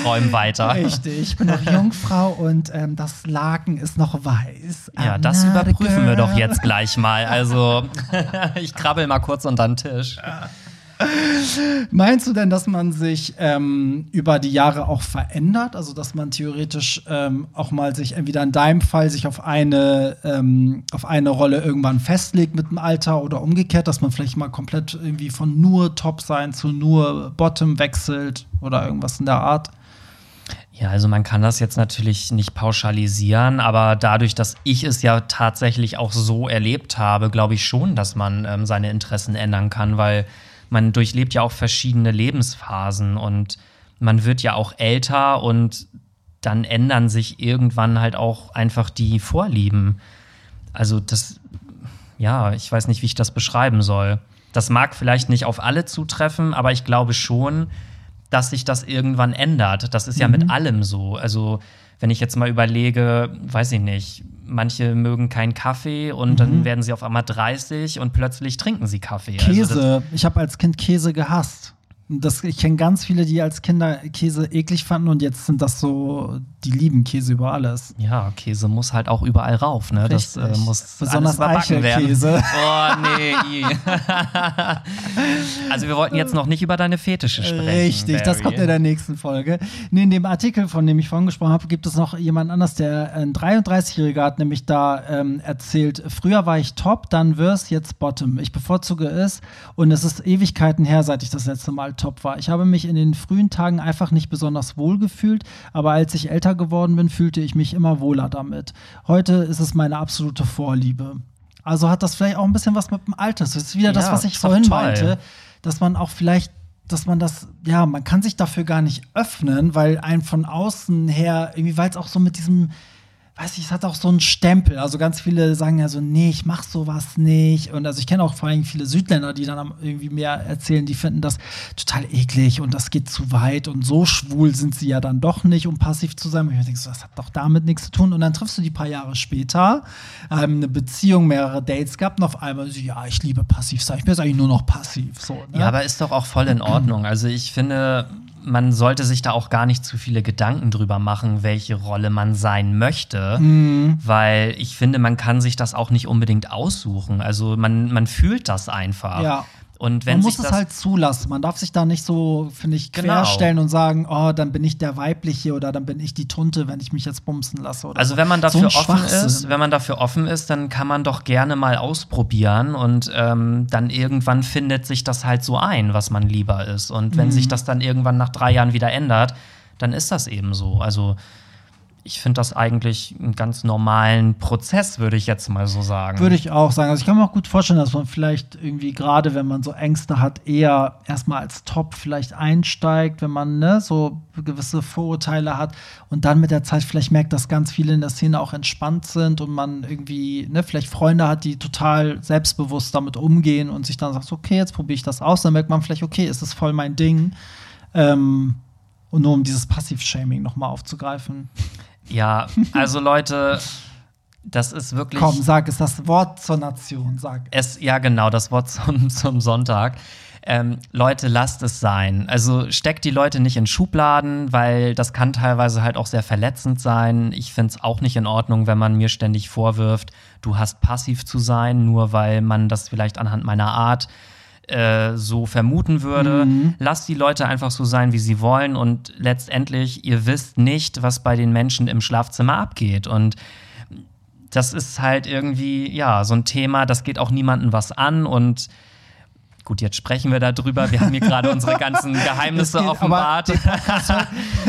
Träum weiter. Richtig, ich bin noch Jungfrau und ähm, das Laken ist noch weiß. Ja, das überprüfen wir doch jetzt gleich mal. Also, ich krabbel mal kurz unter den Tisch. Meinst du denn, dass man sich ähm, über die Jahre auch verändert? Also, dass man theoretisch ähm, auch mal sich entweder in deinem Fall sich auf eine, ähm, auf eine Rolle irgendwann festlegt mit dem Alter oder umgekehrt, dass man vielleicht mal komplett irgendwie von nur Top sein zu nur Bottom wechselt oder irgendwas in der Art? Ja, also man kann das jetzt natürlich nicht pauschalisieren, aber dadurch, dass ich es ja tatsächlich auch so erlebt habe, glaube ich schon, dass man ähm, seine Interessen ändern kann, weil man durchlebt ja auch verschiedene Lebensphasen und man wird ja auch älter und dann ändern sich irgendwann halt auch einfach die Vorlieben. Also das, ja, ich weiß nicht, wie ich das beschreiben soll. Das mag vielleicht nicht auf alle zutreffen, aber ich glaube schon, dass sich das irgendwann ändert. Das ist ja mit allem so. Also, wenn ich jetzt mal überlege, weiß ich nicht, manche mögen keinen Kaffee und dann werden sie auf einmal 30 und plötzlich trinken sie Kaffee. Also Käse. ich habe als Kind Käse gehasst. Das, ich kenne ganz viele, die als Kinder Käse eklig fanden und jetzt sind das so, die lieben Käse über alles. Ja, Käse muss halt auch überall rauf, ne? Das äh, Richtig. muss Besonders. Eichelkäse. Oh, nee. also wir wollten jetzt noch nicht über deine Fetische sprechen. Richtig, das Barry. kommt in der nächsten Folge. Nee, in dem Artikel, von dem ich vorhin gesprochen habe, gibt es noch jemand anders, der ein 33-Jähriger hat nämlich da ähm, erzählt, früher war ich top, dann Worst, jetzt Bottom. Ich bevorzuge es und es ist Ewigkeiten her, seit ich das letzte Mal top war. Ich habe mich in den frühen Tagen einfach nicht besonders wohl gefühlt, aber als ich älter geworden bin, fühlte ich mich immer wohler damit. Heute ist es meine absolute Vorliebe. Also hat das vielleicht auch ein bisschen was mit dem Alter. Das ist wieder das, Ja, was ich vorhin toll. meinte dass man auch vielleicht, dass man das, ja, man kann sich dafür gar nicht öffnen, weil ein von außen her, irgendwie, weil es auch so mit diesem, weiß ich, es hat auch so einen Stempel. Also ganz viele sagen ja so, nee, ich mach sowas nicht. Und also ich kenne auch vor allem viele Südländer, die dann irgendwie mehr erzählen, die finden das total eklig und das geht zu weit und so schwul sind sie ja dann doch nicht, um passiv zu sein. Und ich denke so, das hat doch damit nichts zu tun. Und dann triffst du die paar Jahre später, ähm, eine Beziehung, mehrere Dates gehabt und auf einmal so, ja, ich liebe passiv sein. Ich bin jetzt eigentlich nur noch passiv. So, ne? Ja, aber ist doch auch voll in Ordnung. Also ich finde, man sollte sich da auch gar nicht zu viele Gedanken drüber machen, welche Rolle man sein möchte, Mhm. weil ich finde, man kann sich das auch nicht unbedingt aussuchen. Also man, man fühlt das einfach. Ja. Und wenn man muss es halt zulassen. Man darf sich da nicht so, finde ich, Genau. querstellen und sagen, oh, dann bin ich der Weibliche oder dann bin ich die Tunte, wenn ich mich jetzt bumsen lasse. Oder Also so. wenn man So dafür ein offen ist, wenn man dafür offen ist, dann kann man doch gerne mal ausprobieren und ähm, dann irgendwann findet sich das halt so ein, was man lieber ist. Und wenn Mhm. sich das dann irgendwann nach drei Jahren wieder ändert, dann ist das eben so. Also ich finde das eigentlich einen ganz normalen Prozess, würde ich jetzt mal so sagen. Würde ich auch sagen. Also ich kann mir auch gut vorstellen, dass man vielleicht irgendwie gerade, wenn man so Ängste hat, eher erstmal als Top vielleicht einsteigt, wenn man ne, so gewisse Vorurteile hat und dann mit der Zeit vielleicht merkt, dass ganz viele in der Szene auch entspannt sind und man irgendwie ne, vielleicht Freunde hat, die total selbstbewusst damit umgehen und sich dann sagt, okay, jetzt probiere ich das aus. Dann merkt man vielleicht, okay, ist das voll mein Ding. Ähm, und nur um dieses Passiv-Shaming nochmal aufzugreifen. Ja, also Leute, das ist wirklich. Komm, sag es, das Wort zur Nation, sag. Es, ja, genau, das Wort zum, zum Sonntag. Ähm, Leute, lasst es sein. Also steckt die Leute nicht in Schubladen, weil das kann teilweise halt auch sehr verletzend sein. Ich finde es auch nicht in Ordnung, wenn man mir ständig vorwirft, du hast passiv zu sein, nur weil man das vielleicht anhand meiner Art äh, so vermuten würde. Lasst die Leute einfach so sein, wie sie wollen und letztendlich, ihr wisst nicht, was bei den Menschen im Schlafzimmer abgeht und das ist halt irgendwie, ja, so ein Thema, das geht auch niemandem was an und gut, jetzt sprechen wir darüber. Wir haben hier gerade unsere ganzen Geheimnisse geht- offenbart. Den, Podcast hört,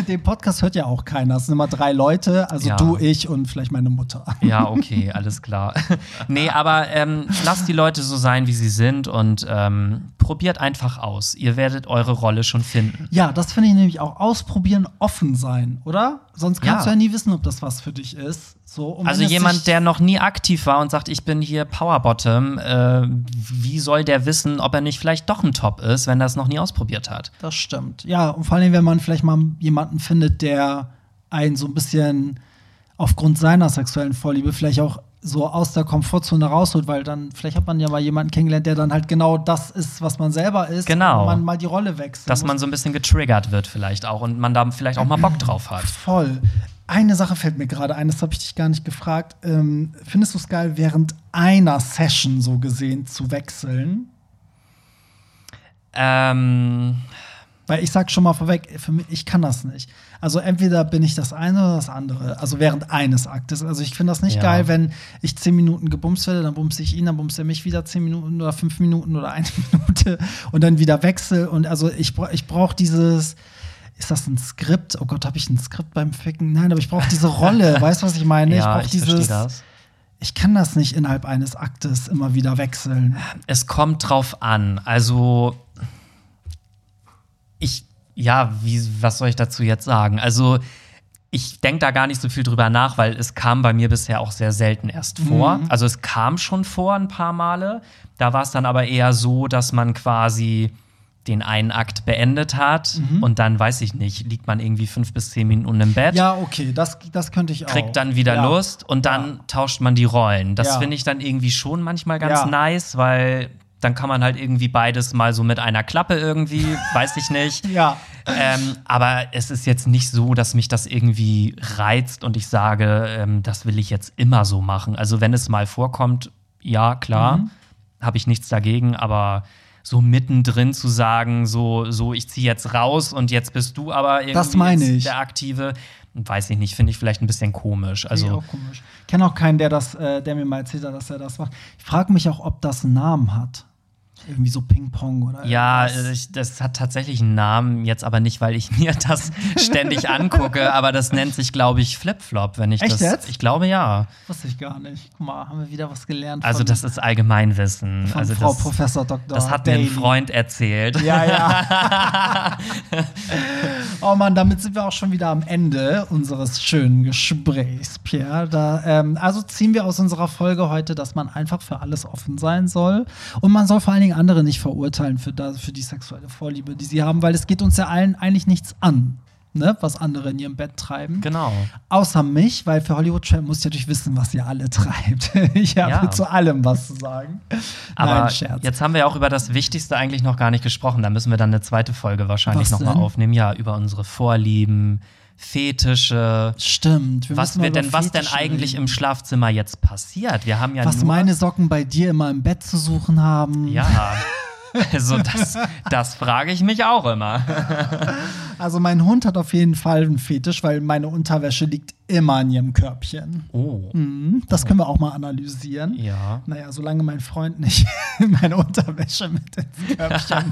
den Podcast hört ja auch keiner. Es sind immer drei Leute, also Ja. du, ich und vielleicht meine Mutter. Ja, okay, alles klar. nee, aber ähm, lasst die Leute so sein, wie sie sind und ähm, probiert einfach aus. Ihr werdet eure Rolle schon finden. Ja, das finde ich nämlich auch ausprobieren, offen sein, oder? Sonst kannst Ja. du ja nie wissen, ob das was für dich ist. So, und Also jemand, der noch nie aktiv war und sagt, ich bin hier Powerbottom, äh, wie soll der wissen, ob er nicht vielleicht doch ein Top ist, wenn er es noch nie ausprobiert hat? Das stimmt. Ja, und vor allem, wenn man vielleicht mal jemanden findet, der einen so ein bisschen aufgrund seiner sexuellen Vorliebe vielleicht auch so aus der Komfortzone rausholt, weil dann vielleicht hat man ja mal jemanden kennengelernt, der dann halt genau das ist, was man selber ist, Genau. und man mal die Rolle wechselt. Dass man so ein bisschen getriggert wird vielleicht auch und man da vielleicht auch mal Bock drauf hat. Voll. Eine Sache fällt mir gerade ein, das habe ich dich gar nicht gefragt. Ähm, findest du es geil, während einer Session so gesehen zu wechseln? Ähm, Weil ich sag schon mal vorweg, für mich, ich kann das nicht. Also entweder bin ich das eine oder das andere. Also während eines Aktes. Also ich finde das nicht Ja. geil, wenn ich zehn Minuten gebumst werde, dann bumse ich ihn, dann bumst er mich wieder zehn Minuten oder fünf Minuten oder eine Minute und dann wieder wechsel. Und also ich, ich brauche dieses. Ist das ein Skript? Oh Gott, habe ich ein Skript beim Ficken? Nein, aber ich brauche diese Rolle. weißt du, was ich meine? ich ja, brauche ich dieses. verstehe das. Ich kann das nicht innerhalb eines Aktes immer wieder wechseln. Es kommt drauf an. Also, ich, ja, wie, was soll ich dazu jetzt sagen? Also, ich denke da gar nicht so viel drüber nach, weil es kam bei mir bisher auch sehr selten erst vor. Mhm. Also es kam schon vor ein paar Male. Da war es dann aber eher so, dass man quasi den einen Akt beendet hat Mhm. und dann, weiß ich nicht, liegt man irgendwie fünf bis zehn Minuten im Bett, Ja, okay, das, das könnte ich auch. kriegt dann wieder ja. Lust und dann tauscht man die Rollen. Das Ja. finde ich dann irgendwie schon manchmal ganz Ja. nice, weil dann kann man halt irgendwie beides mal so mit einer Klappe irgendwie, weiß ich nicht. Ja. Ähm, aber es ist jetzt nicht so, dass mich das irgendwie reizt und ich sage, ähm, das will ich jetzt immer so machen. Also wenn es mal vorkommt, ja, klar, Mhm. habe ich nichts dagegen, aber so mittendrin zu sagen, so, so ich ziehe jetzt raus und jetzt bist du aber irgendwie Das meine jetzt ich. der Aktive, weiß ich nicht, finde ich vielleicht ein bisschen komisch. Also, auch komisch. Ich kenne auch keinen, der das, äh, der mir mal erzählt hat, dass er das macht. Ich frage mich auch, ob das einen Namen hat. Irgendwie so Ping-Pong oder Ja, irgendwas. ich, das hat tatsächlich einen Namen, jetzt aber nicht, weil ich mir das ständig angucke, aber das nennt sich, glaube ich, Flip-Flop, wenn ich Echt das. jetzt? Ich glaube ja. Wusste ich gar nicht. Guck mal, haben wir wieder was gelernt. Also das ist Allgemeinwissen. von also Frau das, Professor Dr. das hat mir Daly. ein Freund erzählt. Ja, ja. oh Mann, damit sind wir auch schon wieder am Ende unseres schönen Gesprächs, Pierre. Da, ähm, also ziehen wir aus unserer Folge heute, dass man einfach für alles offen sein soll. Und man soll vor allen Dingen andere nicht verurteilen für, das, für die sexuelle Vorliebe, die sie haben, weil es geht uns ja allen eigentlich nichts an. Ne, was andere in ihrem Bett treiben. Genau. Außer mich, weil für Hollywood Tramp muss ich natürlich wissen, was ihr alle treibt. ich habe Ja. zu allem was zu sagen. Aber Nein, Scherz. jetzt haben wir ja auch über das Wichtigste eigentlich noch gar nicht gesprochen. Da müssen wir dann eine zweite Folge wahrscheinlich nochmal aufnehmen. Ja, über unsere Vorlieben, Fetische. Stimmt. Wir Was, wir denn, was denn Fetische eigentlich reden. im Schlafzimmer jetzt passiert? Wir haben ja Was meine Socken bei dir immer im Bett zu suchen haben. Ja. Also das, das frage ich mich auch immer. Also mein Hund hat auf jeden Fall einen Fetisch, weil meine Unterwäsche liegt immer in ihrem Körbchen. Oh. Mhm, Das können wir auch mal analysieren. Ja. Naja, solange mein Freund nicht meine Unterwäsche mit ins Körbchen.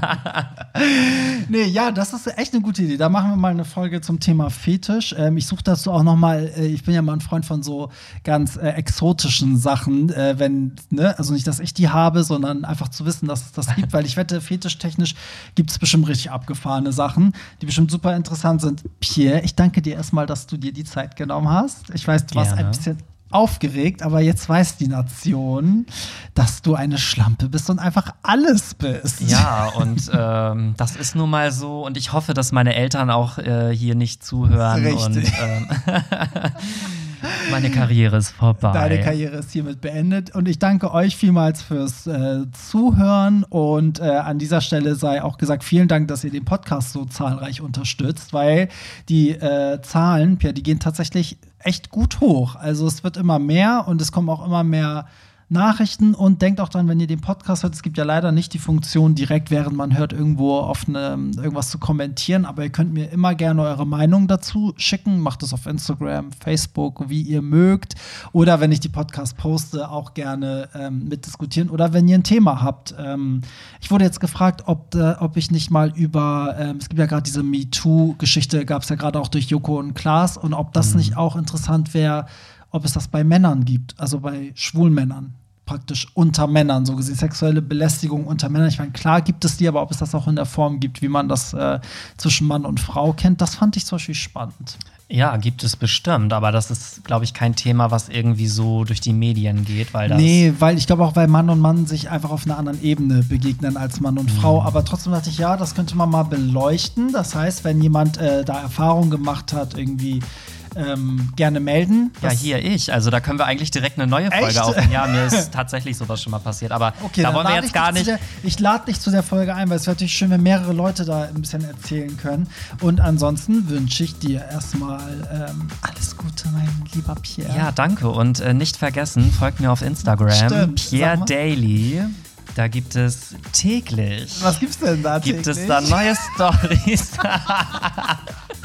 nee, ja, das ist echt eine gute Idee. Da machen wir mal eine Folge zum Thema Fetisch. Ähm, ich suche dazu auch noch mal, äh, ich bin ja mal ein Freund von so ganz äh, exotischen Sachen, äh, wenn, ne, also nicht, dass ich die habe, sondern einfach zu wissen, dass es das gibt, weil ich wette, fetischtechnisch gibt es bestimmt richtig abgefahrene Sachen, die bestimmt super interessant sind. Pierre, ich danke dir erstmal, dass du dir die Zeit genommen hast. Ich weiß, du warst ein bisschen aufgeregt, aber jetzt weiß die Nation, dass du eine Schlampe bist und einfach alles bist. Ja, und ähm, das ist nun mal so. Und ich hoffe, dass meine Eltern auch äh, hier nicht zuhören. Richtig. Und ähm, meine Karriere ist vorbei. Deine Karriere ist hiermit beendet und ich danke euch vielmals fürs äh, Zuhören und äh, an dieser Stelle sei auch gesagt, vielen Dank, dass ihr den Podcast so zahlreich unterstützt, weil die äh, Zahlen, Pierre, die gehen tatsächlich echt gut hoch. Also es wird immer mehr und es kommen auch immer mehr Nachrichten und denkt auch dran, wenn ihr den Podcast hört, es gibt ja leider nicht die Funktion, direkt während man hört, irgendwo auf eine, irgendwas zu kommentieren, aber ihr könnt mir immer gerne eure Meinung dazu schicken. Macht es auf Instagram, Facebook, wie ihr mögt. Oder wenn ich die Podcast poste, auch gerne ähm, mitdiskutieren. Oder wenn ihr ein Thema habt. Ähm, ich wurde jetzt gefragt, ob, äh, ob ich nicht mal über, ähm, es gibt ja gerade diese MeToo-Geschichte, gab es ja gerade auch durch Joko und Klaas, und ob das nicht auch interessant wäre, ob es das bei Männern gibt, also bei schwulen Männern, praktisch unter Männern, so gesehen, sexuelle Belästigung unter Männern. Ich meine, klar gibt es die, aber ob es das auch in der Form gibt, wie man das äh, zwischen Mann und Frau kennt, das fand ich zum Beispiel spannend. Ja, gibt es bestimmt, aber das ist, glaube ich, kein Thema, was irgendwie so durch die Medien geht, weil das. Nee, weil ich glaube auch, weil Mann und Mann sich einfach auf einer anderen Ebene begegnen als Mann und Frau. Mhm. Aber trotzdem dachte ich, ja, das könnte man mal beleuchten. Das heißt, wenn jemand äh, da Erfahrung gemacht hat, irgendwie ähm, gerne melden. Ja, hier ich. Also da können wir eigentlich direkt eine neue Folge Echt? aufnehmen. Ja, mir ist tatsächlich sowas schon mal passiert. Aber Okay, da wollen wir jetzt gar nicht. Der, ich lade dich zu der Folge ein, weil es wäre natürlich schön, wenn mehrere Leute da ein bisschen erzählen können. Und ansonsten wünsche ich dir erstmal ähm, alles Gute, mein lieber Pierre. Ja, danke. Und äh, nicht vergessen, folgt mir auf Instagram. Stimmt, Pierre. Daily. Da gibt es täglich. Was gibt's denn da gibt es täglich? da neue Stories?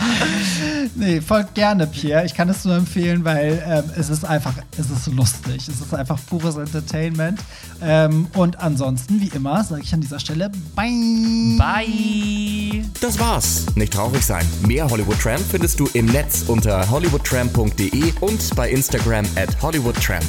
Nee, folgt gerne, Pierre. Ich kann es nur empfehlen, weil ähm, es ist einfach, es ist lustig. Es ist einfach pures Entertainment. Ähm, und ansonsten, wie immer, sage ich an dieser Stelle Bye. Bye. Das war's. Nicht traurig sein. Mehr Hollywood Tramp findest du im Netz unter hollywoodtramp.de und bei Instagram at hollywoodtramp.